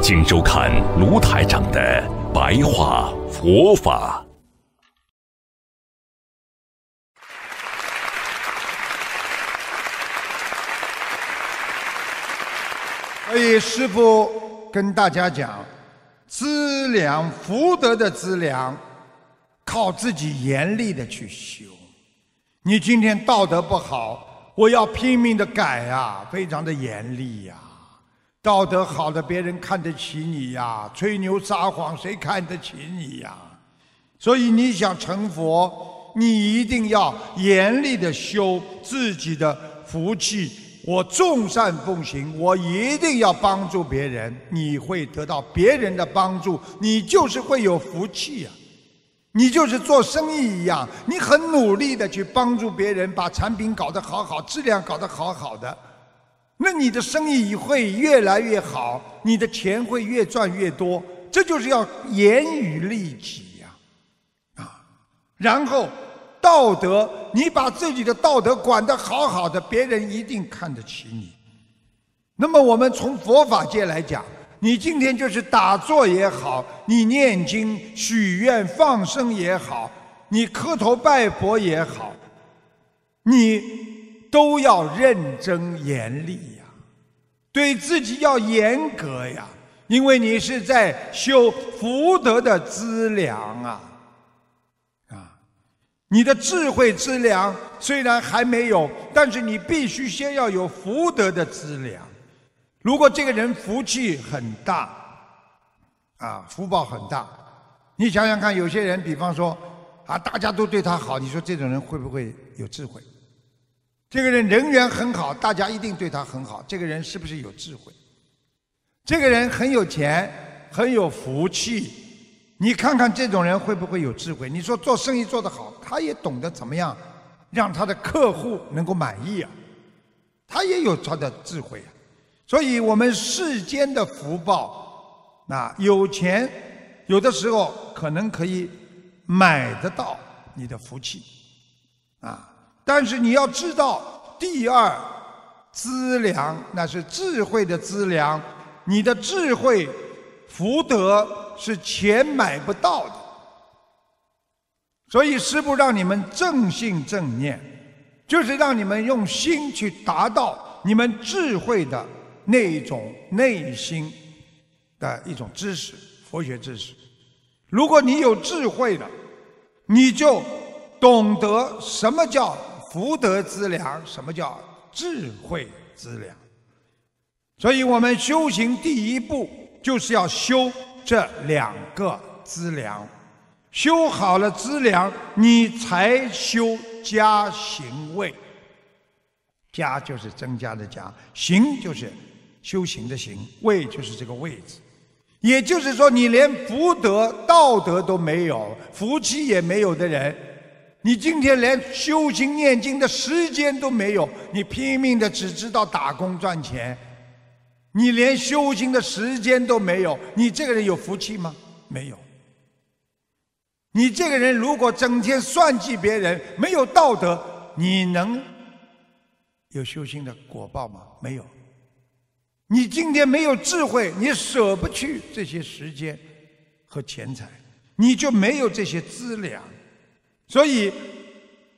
请收看卢台长的白话佛法。所以师父跟大家讲，资粮福德的资粮，靠自己严厉的去修。你今天道德不好，我要拼命的改啊，非常的严厉呀。道德好的，别人看得起你呀；吹牛撒谎，谁看得起你呀？所以你想成佛，你一定要严厉的修自己的福气。我众善奉行，我一定要帮助别人，你会得到别人的帮助，你就是会有福气呀。你就是做生意一样，你很努力的去帮助别人，把产品搞得好好，质量搞得好好的。那你的生意会越来越好，你的钱会越赚越多，这就是要严于律己呀，啊，然后道德，你把自己的道德管得好好的，别人一定看得起你。那么我们从佛法界来讲，你今天就是打坐也好，你念经、许愿、放生也好，你磕头拜佛也好，你。都要认真严厉呀，对自己要严格呀，因为你是在修福德的资粮啊，啊，你的智慧资粮虽然还没有，但是你必须先要有福德的资粮。如果这个人福气很大，啊，福报很大，你想想看，有些人，比方说啊，大家都对他好，你说这种人会不会有智慧？这个人人缘很好，大家一定对他很好。这个人是不是有智慧？这个人很有钱，很有福气。你看看这种人会不会有智慧？你说做生意做得好，他也懂得怎么样让他的客户能够满意啊，他也有他的智慧啊。所以我们世间的福报，那有钱有的时候可能可以买得到你的福气，啊。但是你要知道，第二资粮那是智慧的资粮，你的智慧福德是钱买不到的。所以师父让你们正信正念，就是让你们用心去达到你们智慧的那一种内心的一种知识，佛学知识。如果你有智慧了，你就懂得什么叫。福德资粮，什么叫智慧资粮？所以我们修行第一步就是要修这两个资粮，修好了资粮，你才修加行位。加就是增加的加，行就是修行的行，位就是这个位置。也就是说，你连福德、道德都没有，福气也没有的人。你今天连修行念经的时间都没有，你拼命的只知道打工赚钱，你连修行的时间都没有，你这个人有福气吗？没有。你这个人如果整天算计别人，没有道德，你能有修行的果报吗？没有。你今天没有智慧，你舍不去这些时间和钱财，你就没有这些资粮。所以，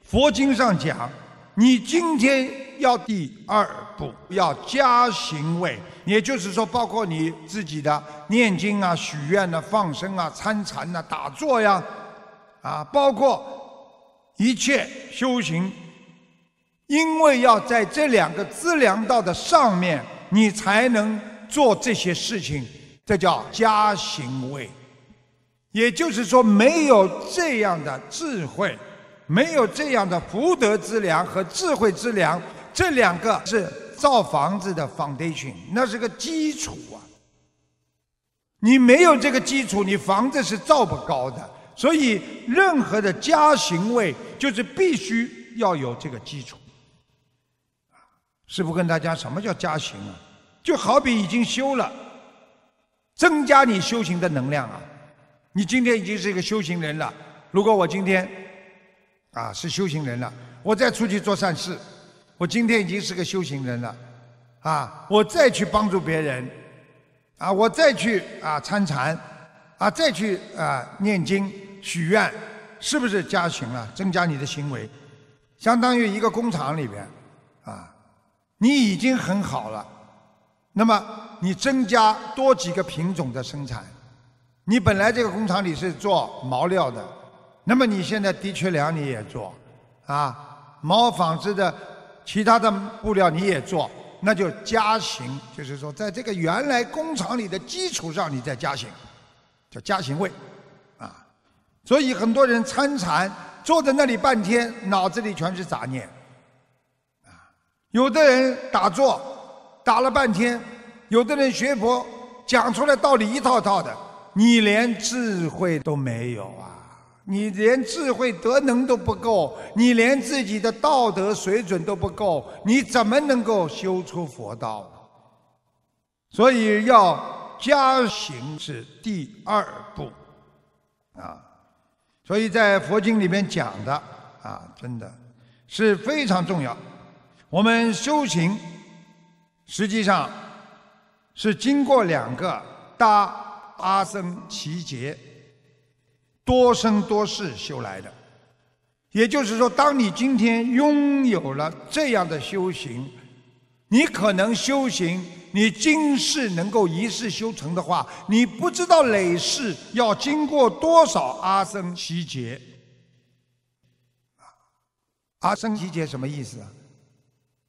佛经上讲，你今天要第二步要加行位，也就是说，包括你自己的念经啊、许愿啊、放生啊、参禅啊、打坐呀，啊，包括一切修行，因为要在这两个资粮道的上面，你才能做这些事情，这叫加行位。也就是说，没有这样的智慧，没有这样的福德之良和智慧之良，这两个是造房子的 foundation，那是个基础啊。你没有这个基础，你房子是造不高的。所以，任何的家行位就是必须要有这个基础。师父跟大家，什么叫家行啊？就好比已经修了，增加你修行的能量啊。你今天已经是一个修行人了。如果我今天啊是修行人了，我再出去做善事，我今天已经是个修行人了啊，我再去帮助别人啊，我再去啊参禅啊，再去啊念经。许愿是不是加行了？增加你的行为，相当于一个工厂里边，啊，你已经很好了。那么你增加多几个品种的生产，你本来这个工厂里是做毛料的，那么你现在的确良你也做，啊，毛纺织的其他的布料你也做，那就加行，就是说在这个原来工厂里的基础上你再加行，叫加行位。啊所以很多人参禅坐在那里半天，脑子里全是杂念，啊，有的人打坐打了半天，有的人学佛讲出来道理一套套的，你连智慧都没有啊，你连智慧德能都不够，你连自己的道德水准都不够，你怎么能够修出佛道？所以要加行是第二步，啊。所以在佛经里面讲的啊，真的是非常重要。我们修行实际上是经过两个大阿僧祇劫多生多世修来的。也就是说，当你今天拥有了这样的修行，你可能修行。你今世能够一世修成的话，你不知道累世要经过多少阿僧祇劫。阿僧祇劫什么意思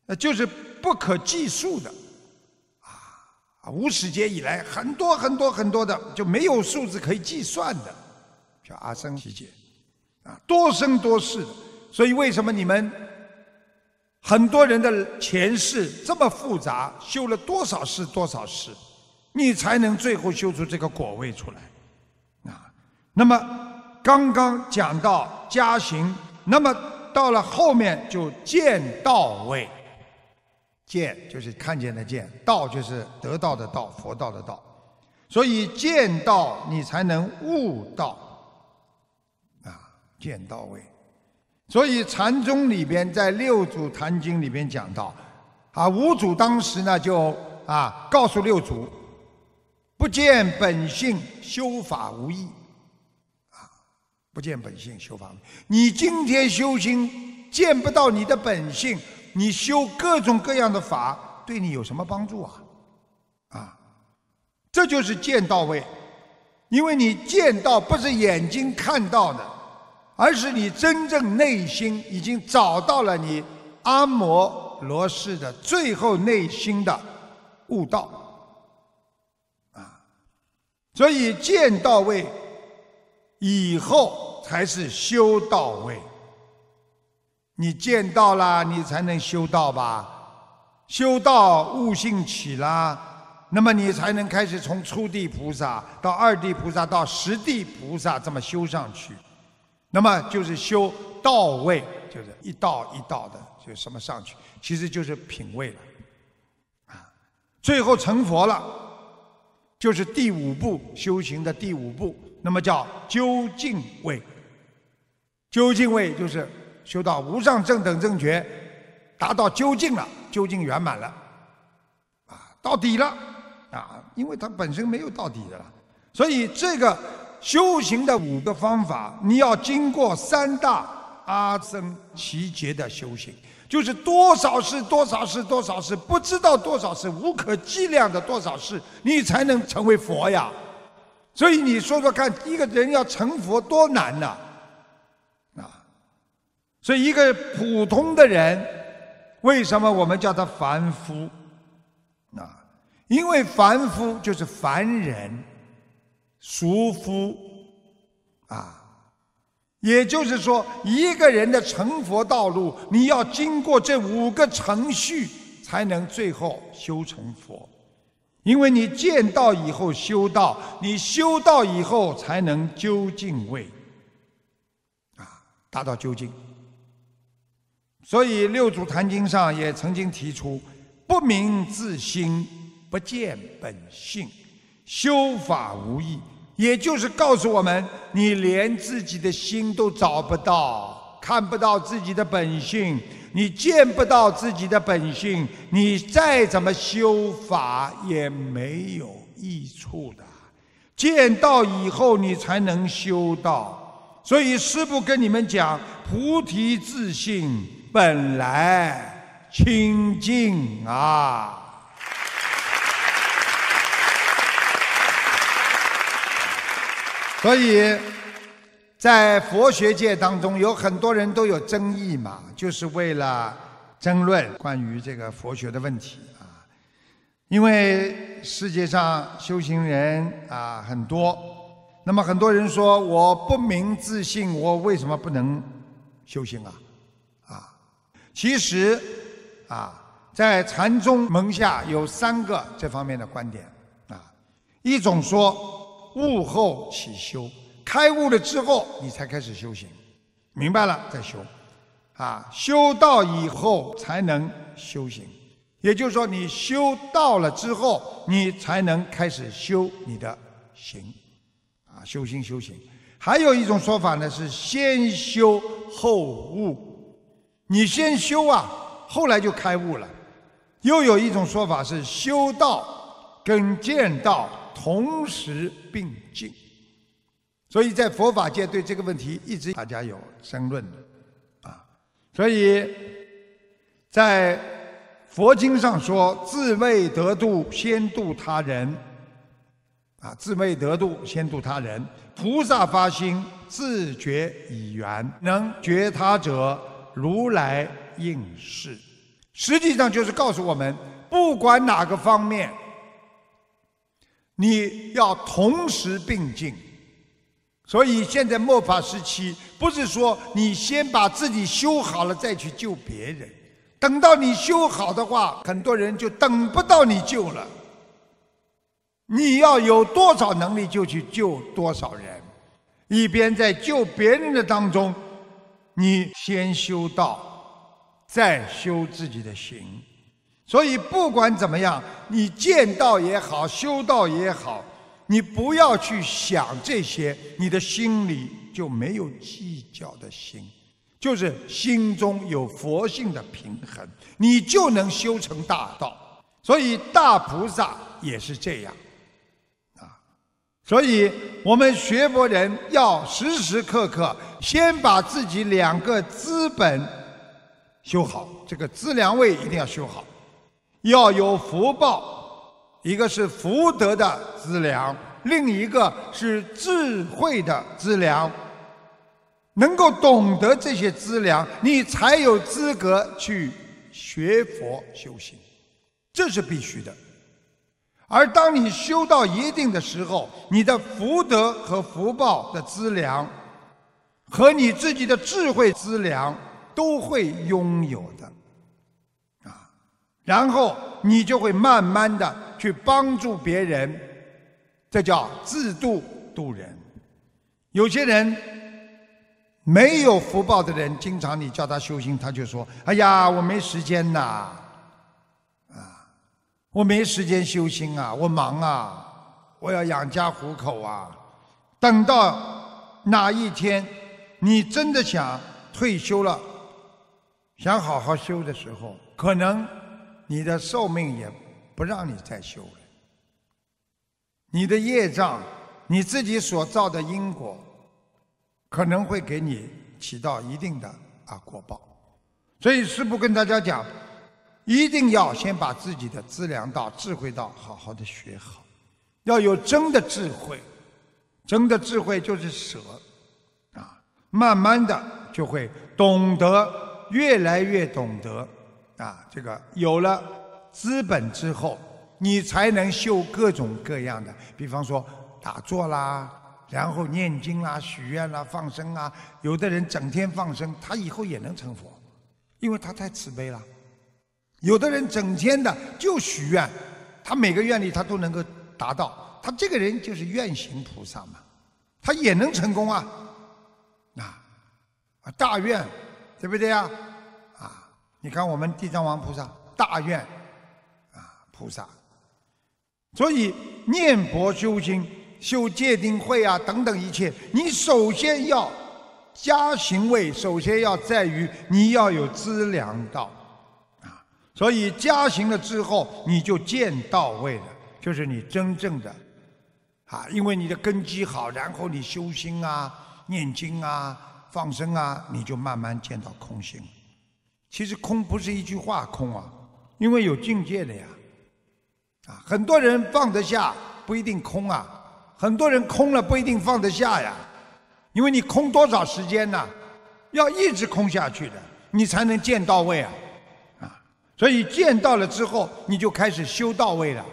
啊？就是不可计数的，啊无始劫以来很多很多很多的，就没有数字可以计算的，叫阿僧祇劫，啊，多生多世的。所以为什么你们？很多人的前世这么复杂，修了多少世多少世，你才能最后修出这个果位出来？啊，那么刚刚讲到加行，那么到了后面就见道位，见就是看见的见，道就是得到的道，佛道的道，所以见道你才能悟道，啊，见到位。所以禅宗里边在六祖坛经里边讲到，啊，五祖当时呢就啊告诉六祖，不见本性修法无益，啊，不见本性修法，你今天修心见不到你的本性，你修各种各样的法对你有什么帮助啊？啊，这就是见到位，因为你见到不是眼睛看到的。而是你真正内心已经找到了你阿摩罗氏的最后内心的悟道，啊，所以见到位以后才是修到位。你见到了，你才能修道吧？修道悟性起啦，那么你才能开始从初地菩萨到二地菩萨到十地菩萨这么修上去。那么就是修道位，就是一道一道的，就什么上去，其实就是品位了，啊，最后成佛了，就是第五步修行的第五步，那么叫究竟位。究竟位就是修到无上正等正觉，达到究竟了，究竟圆满了，啊，到底了，啊，因为它本身没有到底的了，所以这个。修行的五个方法，你要经过三大阿僧祇劫的修行，就是多少世、多少世、多少世，不知道多少世，无可计量的多少世，你才能成为佛呀。所以你说说看，一个人要成佛多难呐！所以一个普通的人，为什么我们叫他凡夫？啊，因为凡夫就是凡人。俗夫，啊，也就是说，一个人的成佛道路，你要经过这五个程序，才能最后修成佛。因为你见到以后修道，你修道以后才能究竟位，啊，达到究竟。所以《六祖坛经》上也曾经提出：“不明自心，不见本性，修法无益。”也就是告诉我们，你连自己的心都找不到，看不到自己的本性。你见不到自己的本性，你再怎么修法也没有益处的。见到以后，你才能修道。所以师父跟你们讲：菩提自性本来清净啊。所以。在佛学界当中，有很多人都有争议嘛，就是为了争论关于这个佛学的问题啊。因为世界上修行人啊很多，那么很多人说我不明自性，我为什么不能修行？啊，其实啊，在禅宗门下有三个这方面的观点啊，一种说悟后起修。开悟了之后，你才开始修行，明白了再修，啊，修道以后才能修行，也就是说，你修道了之后，你才能开始修你的行，啊，修心修行。还有一种说法呢，是先修后悟，你先修啊，后来就开悟了。又有一种说法是修道跟见道同时并进。所以在佛法界对这个问题一直大家有争论的，啊，所以在佛经上说，自未得度先度他人，啊，自未得度先度他人，菩萨发心自觉以缘，能觉他者，如来应是。实际上就是告诉我们，不管哪个方面，你要同时并进。所以现在末法时期，不是说你先把自己修好了再去救别人，等到你修好的话，很多人就等不到你救了。你要有多少能力就去救多少人，一边在救别人的当中，你先修道，再修自己的行。所以不管怎么样，你见道也好，修道也好。你不要去想这些，你的心里就没有计较的心，就是心中有佛性的平衡，你就能修成大道。所以大菩萨也是这样，所以我们学佛人要时时刻刻先把自己两个资本修好，这个资粮位一定要修好，要有福报。一个是福德的资粮，另一个是智慧的资粮。能够懂得这些资粮，你才有资格去学佛修行，这是必须的。而当你修到一定的时候，你的福德和福报的资粮，和你自己的智慧资粮都会拥有的。啊然后你就会慢慢的去帮助别人，这叫自度度人。有些人没有福报的人，经常你叫他修行，他就说：“哎呀，我没时间呐，我没时间修心啊，我忙啊，我要养家糊口啊。”等到哪一天你真的想退休了，想好好修的时候，可能。你的寿命也不让你再修了，你的业障，你自己所造的因果，可能会给你起到一定的啊果报。所以师父跟大家讲，一定要先把自己的资粮道、智慧道好好的学好，要有真的智慧，真的智慧就是舍，啊，慢慢的就会懂得，越来越懂得。啊，这个有了资本之后，你才能修各种各样的，比方说打坐啦，然后念经啦、许愿啦、放生啊。有的人整天放生，他以后也能成佛，因为他太慈悲了。有的人整天的就许愿，他每个愿力他都能够达到，他这个人就是愿行菩萨嘛，他也能成功啊，啊，啊大愿，对不对啊？啊，你看我们地藏王菩萨大愿，啊菩萨，所以念佛修心、修戒定慧啊等等一切，你首先要加行位，首先要在于你要有资粮道。所以加行了之后，你就见到位了，就是你真正的啊，因为你的根基好，然后你修心啊、念经啊、放生啊，你就慢慢见到空性。其实空不是一句话空啊，因为有境界的呀。啊，很多人放得下不一定空啊，很多人空了不一定放得下呀，因为你空多少时间呢？要一直空下去的，你才能见到位啊。所以见到了之后，你就开始修到位了。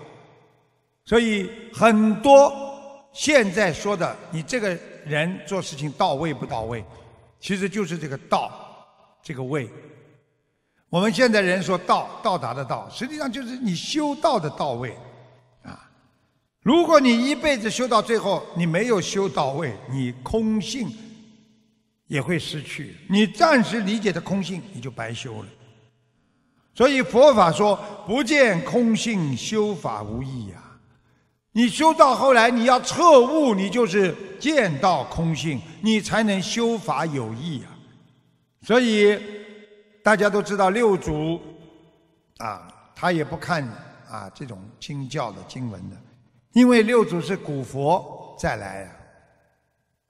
所以很多现在说的，你这个人做事情到位不到位，其实就是这个道，这个位。我们现在人说到到达的到，实际上就是你修道的到位啊。如果你一辈子修到最后，你没有修到位，你空性也会失去。你暂时理解的空性，你就白修了。所以佛法说不见空性修法无益呀，你修到后来你要彻悟，你就是见到空性，你才能修法有益啊。所以大家都知道六祖啊，他也不看啊这种经教的经文的，因为六祖是古佛再来呀，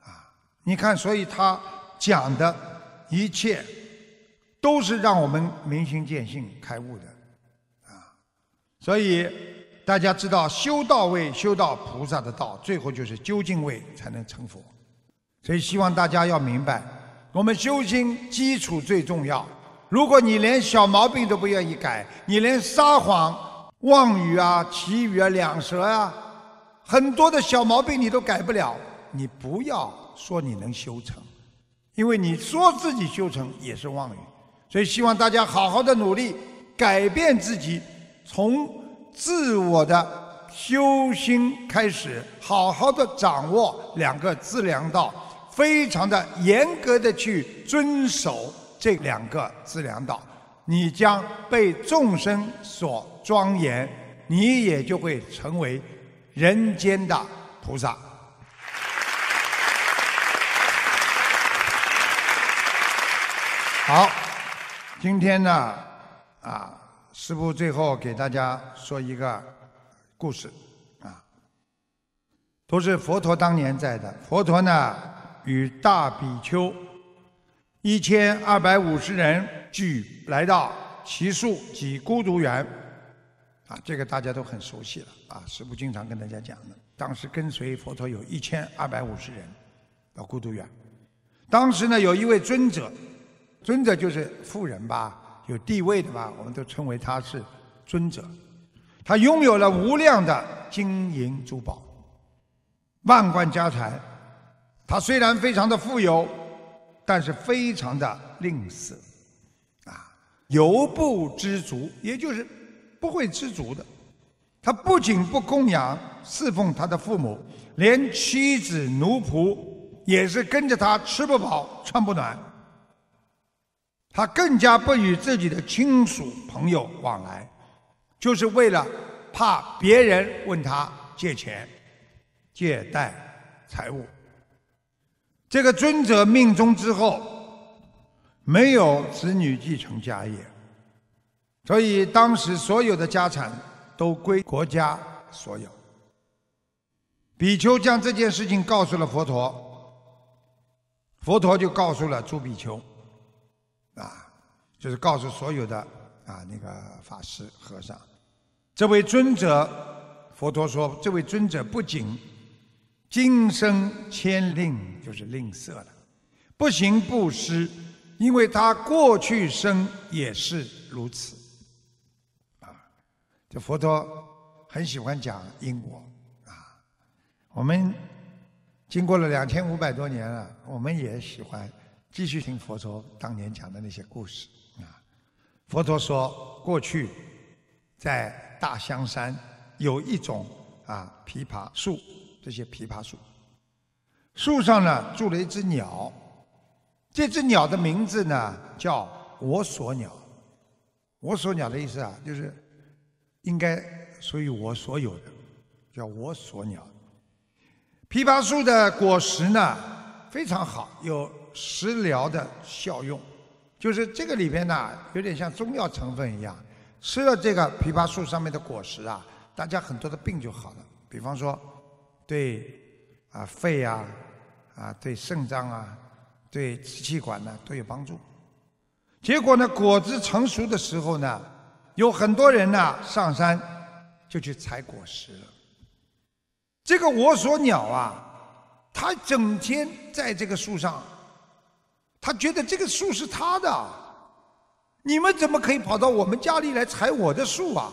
啊，你看，所以他讲的一切。都是让我们明心见性、开悟的，啊！所以大家知道，修道位、修到菩萨的道，最后就是究竟位才能成佛。所以希望大家要明白，我们修心基础最重要。如果你连小毛病都不愿意改，你连撒谎、妄语啊、绮语啊、两舌啊，很多的小毛病你都改不了，你不要说你能修成，因为你说自己修成也是妄语。所以希望大家好好的努力，改变自己，从自我的修心开始，好好的掌握两个资粮道，非常的严格的去遵守这两个资粮道，你将被众生所庄严，你也就会成为人间的菩萨。好。今天呢，啊，师父最后给大家说一个故事，啊，都是佛陀当年在的。佛陀呢，与大比丘一千二百五十人聚来到奇树及孤独园，啊，这个大家都很熟悉了，啊，师父经常跟大家讲的。当时跟随佛陀有一千二百五十人到孤独园，当时呢，有一位尊者。尊者就是富人吧，有地位的吧，我们都称为他是尊者。他拥有了无量的金银珠宝、万贯家财。他虽然非常的富有，但是非常的吝啬，啊，犹不知足，也就是不会知足的。他不仅不供养侍奉他的父母，连妻子奴仆也是跟着他吃不饱穿不暖。他更加不与自己的亲属朋友往来，就是为了怕别人问他借钱、借贷财物。这个尊者命中之后，没有子女继承家业，所以当时所有的家产都归国家所有。比丘将这件事情告诉了佛陀，佛陀就告诉了朱比丘。啊，就是告诉所有的啊那个法师和尚，这位尊者，佛陀说，这位尊者不仅今生谦吝，就是吝啬了，不行布施，因为他过去生也是如此。啊，这佛陀很喜欢讲因果啊，我们经过了两千五百多年了，我们也喜欢。继续听佛陀当年讲的那些故事啊。佛陀说，过去在大香山有一种啊枇杷树，这些枇杷树，树上呢住了一只鸟，这只鸟的名字呢叫我所鸟。我所鸟的意思啊，就是应该属于我所有的，叫我所鸟。枇杷树的果实呢非常好，有食疗的效用，就是这个里边呢有点像中药成分一样，吃了这个枇杷树上面的果实啊，大家很多的病就好了。比方说，对啊肺啊啊对肾脏啊对支气管呢都有帮助。结果呢，果子成熟的时候呢，有很多人呢上山就去采果实了。这个我所鸟啊，它整天在这个树上，他觉得这个树是他的，你们怎么可以跑到我们家里来采我的树啊？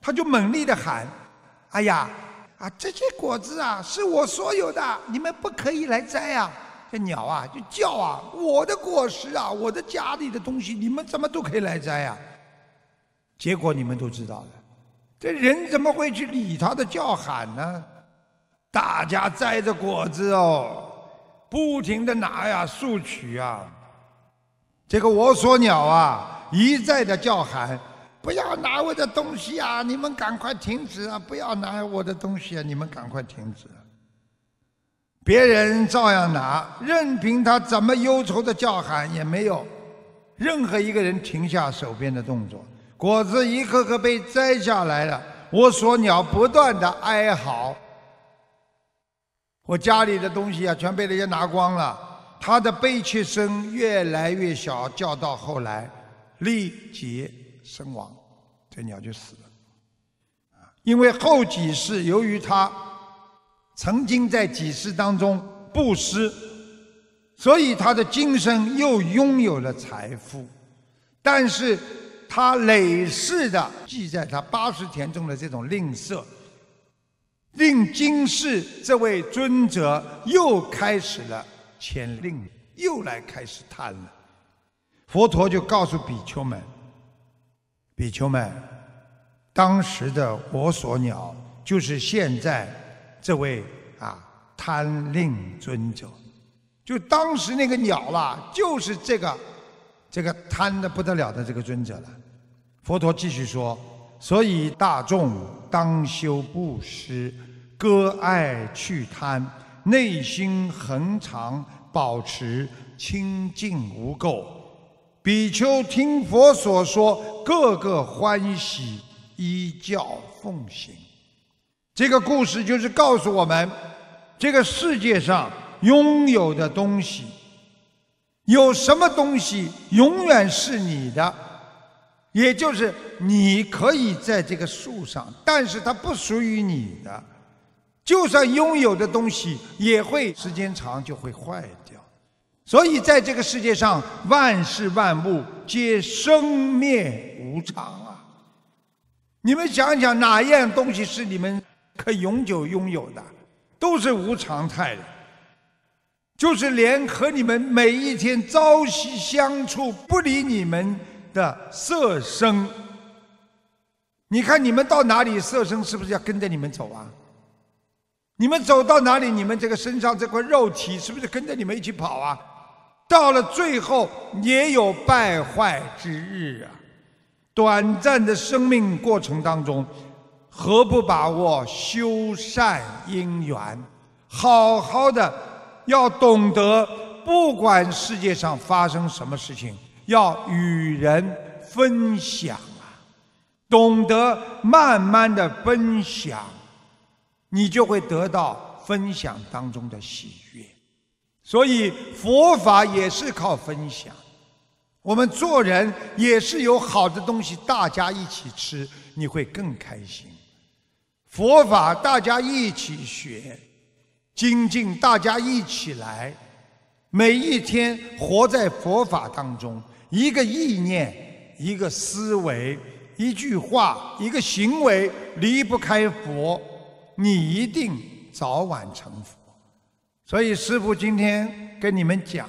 他就猛力的喊：“哎呀，啊这些果子啊是我所有的，你们不可以来摘啊！”这鸟啊就叫啊，我的果实啊，我的家里的东西，你们怎么都可以来摘啊？结果你们都知道了，这人怎么会去理他的叫喊呢？大家摘着果子哦，不停的拿呀，索取啊。这个我所鸟啊，一再的叫喊，不要拿我的东西啊！你们赶快停止啊！不要拿我的东西啊！你们赶快停止。别人照样拿，任凭他怎么忧愁的叫喊，也没有任何一个人停下手边的动作。果子一颗颗被摘下来了，我所鸟不断的哀嚎。我家里的东西啊，全被人家拿光了。他的悲切声越来越小，叫到后来，力竭身亡，这鸟就死了。因为后几世由于他。曾经在几世当中布施，所以他的今生又拥有了财富，但是他累世的记在他八十田中的这种吝啬，令今世这位尊者又开始了谦吝，又来开始贪了。佛陀就告诉比丘们：比丘们，当时的我所鸟就是现在。这位啊贪令尊者，就当时那个鸟啦，就是这个这个贪的不得了的这个尊者了。佛陀继续说：所以大众当修布施，割爱去贪，内心恒常保持清净无垢。比丘听佛所说，个个欢喜，依教奉行。这个故事就是告诉我们，这个世界上拥有的东西，有什么东西永远是你的，也就是你可以在这个树上，但是它不属于你的。就算拥有的东西，也会时间长就会坏掉。所以在这个世界上，万事万物皆生灭无常啊！你们想想，哪样东西是你们？可永久拥有的，都是无常态的。就是连和你们每一天朝夕相处、不理你们的色身，你看你们到哪里，色身是不是要跟着你们走啊？你们走到哪里，你们这个身上这块肉体是不是跟着你们一起跑啊？到了最后也有败坏之日啊！短暂的生命过程当中。何不把握修善因缘，好好的要懂得，不管世界上发生什么事情，要与人分享啊！懂得慢慢的分享，你就会得到分享当中的喜悦。所以佛法也是靠分享，我们做人也是有好的东西，大家一起吃，你会更开心。佛法大家一起学，精进大家一起来，每一天活在佛法当中，一个意念、一个思维、一句话、一个行为离不开佛，你一定早晚成佛。所以师父今天跟你们讲，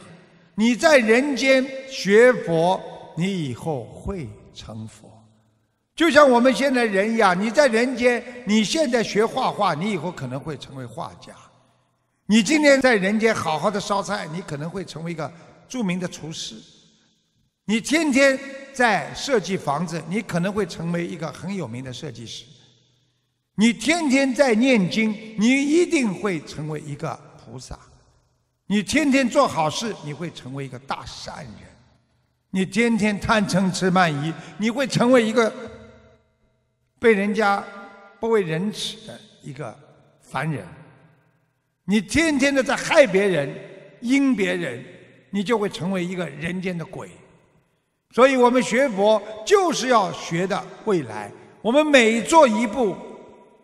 你在人间学佛，你以后会成佛。就像我们现在人一样，你在人间，你现在学画画，你以后可能会成为画家；你今天在人间好好的烧菜，你可能会成为一个著名的厨师；你天天在设计房子，你可能会成为一个很有名的设计师；你天天在念经，你一定会成为一个菩萨；你天天做好事，你会成为一个大善人；你天天贪嗔痴慢疑，你会成为一个。被人家不为人耻的一个凡人，你天天的在害别人、阴别人，你就会成为一个人间的鬼。所以我们学佛就是要学的未来。我们每做一步，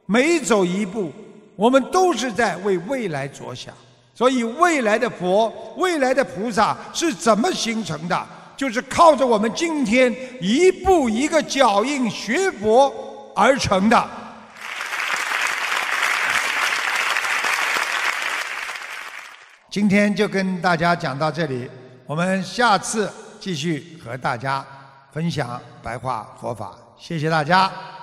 每走一步，我们都是在为未来着想。所以未来的佛、未来的菩萨是怎么形成的？就是靠着我们今天一步一个脚印学佛。而成的。今天就跟大家讲到这里，我们下次继续和大家分享白话佛法。谢谢大家。